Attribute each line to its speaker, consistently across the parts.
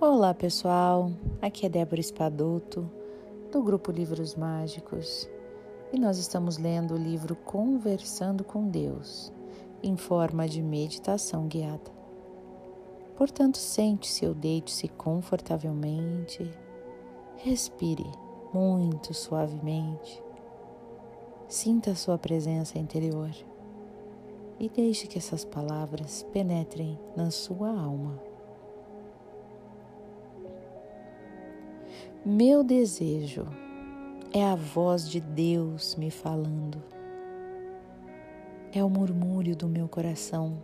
Speaker 1: Olá pessoal, aqui é Débora Espadoto, do grupo Livros Mágicos, e nós estamos lendo o livro Conversando com Deus, em forma de meditação guiada. Portanto, sente-se ou deite-se confortavelmente, respire muito suavemente, sinta a sua presença interior. E deixe que essas palavras penetrem na sua alma. Meu desejo é a voz de Deus me falando, é o murmúrio do meu coração.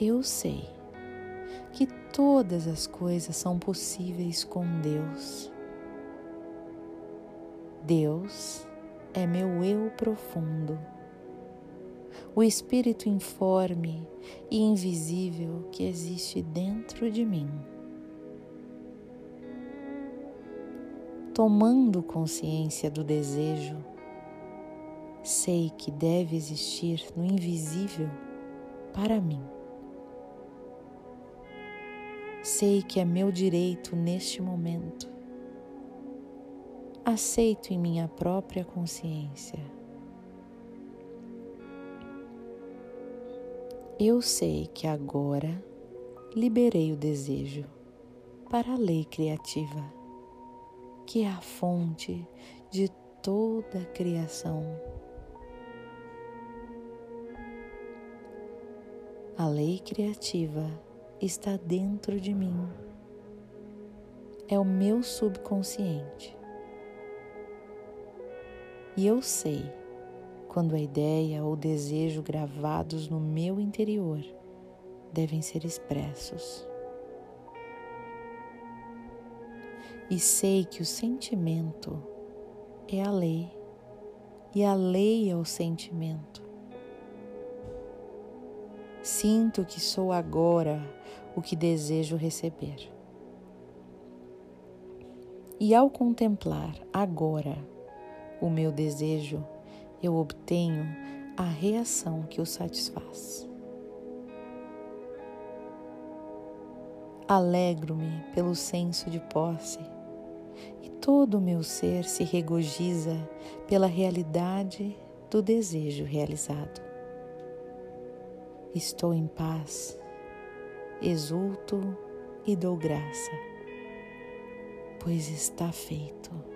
Speaker 1: Eu sei que todas as coisas são possíveis com Deus. Deus é meu eu profundo, o espírito informe e invisível que existe dentro de mim. Tomando consciência do desejo, sei que deve existir no invisível para mim. Sei que é meu direito neste momento. Aceito em minha própria consciência. Eu sei que agora liberei o desejo para a lei criativa que é a fonte de toda a criação. A lei criativa está dentro de mim. É o meu subconsciente. E eu sei quando a ideia ou desejo gravados no meu interior devem ser expressos. E sei que o sentimento é a lei e a lei é o sentimento. Sinto que sou agora o que desejo receber. E ao contemplar agora o meu desejo, eu obtenho a reação que o satisfaz. Alegro-me pelo senso de posse e todo o meu ser se regozija pela realidade do desejo realizado. Estou em paz, exulto e dou graça, pois está feito.